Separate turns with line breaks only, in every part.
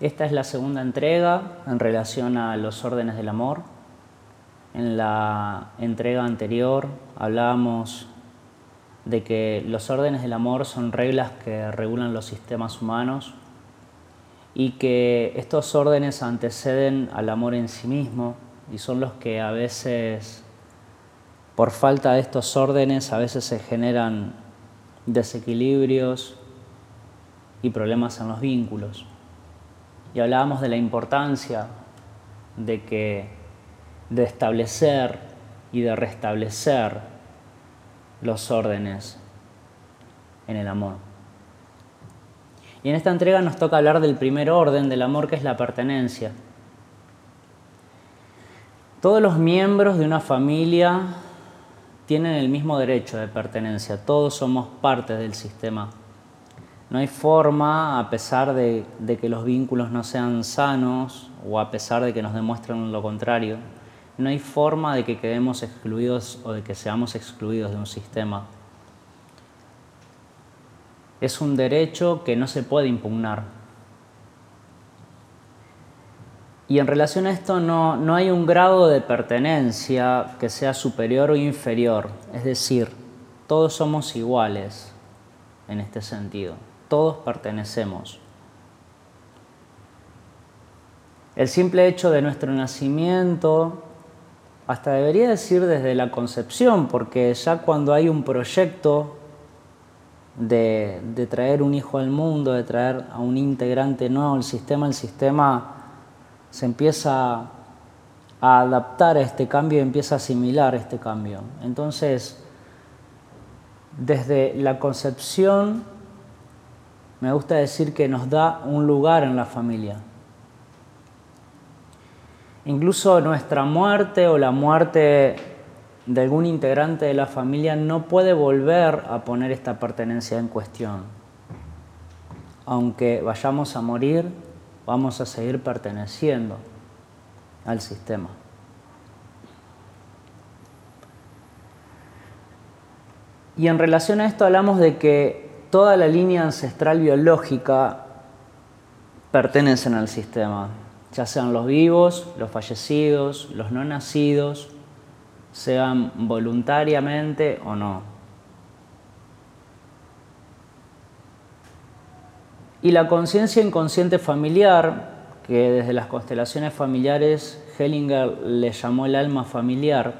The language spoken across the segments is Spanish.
Esta es la segunda entrega en relación a los órdenes del amor. En la entrega anterior hablábamos de que los órdenes del amor son reglas que regulan los sistemas humanos y que estos órdenes anteceden al amor en sí mismo y son los que a veces, por falta de estos órdenes, a veces se generan desequilibrios y problemas en los vínculos. Y hablábamos de la importancia de que de establecer y de restablecer los órdenes en el amor. Y en esta entrega nos toca hablar del primer orden del amor, que es la pertenencia. Todos los miembros de una familia tienen el mismo derecho de pertenencia, todos somos parte del sistema. No hay forma, a pesar de, que los vínculos no sean sanos o a pesar de que nos demuestren lo contrario, no hay forma de que quedemos excluidos o de que seamos excluidos de un sistema es un derecho que no se puede impugnar. Y en relación a esto no, no hay un grado de pertenencia que sea superior o inferior. Es decir, todos somos iguales en este sentido. Todos pertenecemos. El simple hecho de nuestro nacimiento, hasta debería decir desde la concepción, porque ya cuando hay un proyecto de, traer un hijo al mundo, de traer a un integrante nuevo al sistema, el sistema se empieza a adaptar a este cambio y empieza a asimilar este cambio. Entonces, desde la concepción, me gusta decir que nos da un lugar en la familia. Incluso nuestra muerte o la muerte de algún integrante de la familia no puede volver a poner esta pertenencia en cuestión. Aunque vayamos a morir, vamos a seguir perteneciendo al sistema. Y en relación a esto hablamos de que toda la línea ancestral biológica pertenecen al sistema, ya sean los vivos, los fallecidos, los no nacidos, sean voluntariamente o no. Y la conciencia inconsciente familiar, que desde las constelaciones familiares Hellinger le llamó el alma familiar,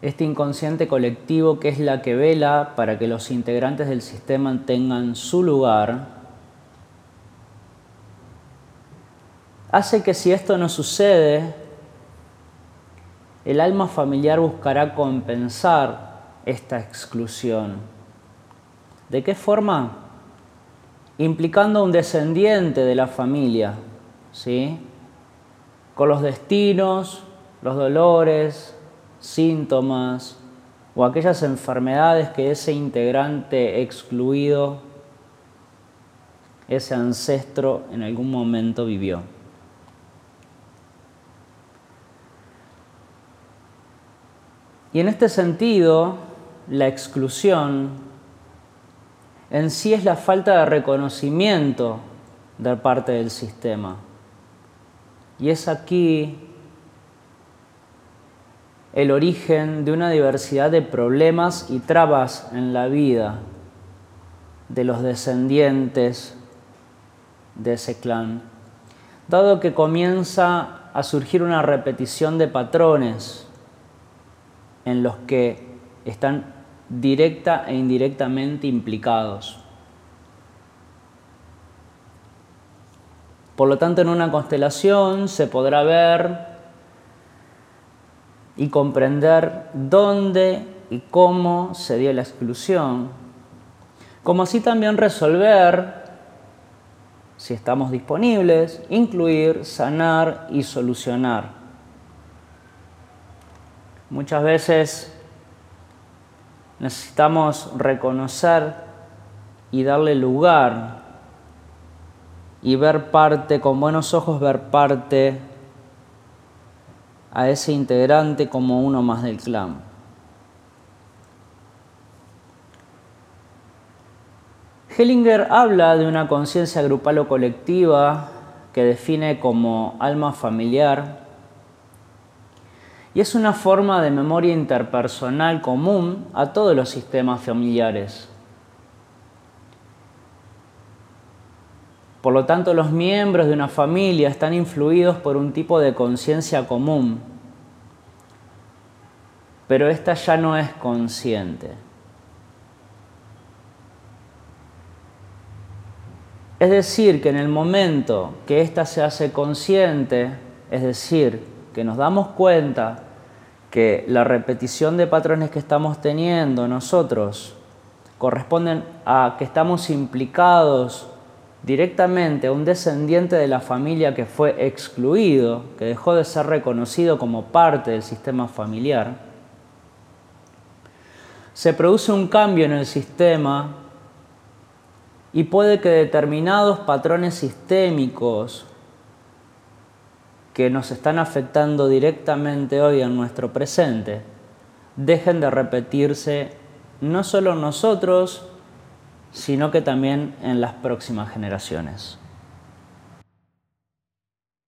este inconsciente colectivo que es la que vela para que los integrantes del sistema tengan su lugar, hace que si esto no sucede, el alma familiar buscará compensar esta exclusión. ¿De qué forma? Implicando a un descendiente de la familia, ¿sí? Con los destinos, los dolores, síntomas o aquellas enfermedades que ese integrante excluido, ese ancestro en algún momento vivió. Y en este sentido, la exclusión en sí es la falta de reconocimiento de parte del sistema. Y es aquí el origen de una diversidad de problemas y trabas en la vida de los descendientes de ese clan, dado que comienza a surgir una repetición de patrones en los que están directa e indirectamente implicados. Por lo tanto, en una constelación se podrá ver y comprender dónde y cómo se dio la exclusión, como así también resolver, si estamos disponibles, incluir, sanar y solucionar. Muchas veces necesitamos reconocer y darle lugar y ver parte, con buenos ojos ver parte a ese integrante como uno más del clan. Hellinger habla de una conciencia grupal o colectiva que define como alma familiar y es una forma de memoria interpersonal común a todos los sistemas familiares. Por lo tanto, los miembros de una familia están influidos por un tipo de conciencia común, pero esta ya no es consciente. Es decir, que en el momento que ésta se hace consciente, es decir, que nos damos cuenta que la repetición de patrones que estamos teniendo nosotros corresponden a que estamos implicados directamente a un descendiente de la familia que fue excluido, que dejó de ser reconocido como parte del sistema familiar, se produce un cambio en el sistema y puede que determinados patrones sistémicos que nos están afectando directamente hoy en nuestro presente dejen de repetirse no solo nosotros, sino que también en las próximas generaciones.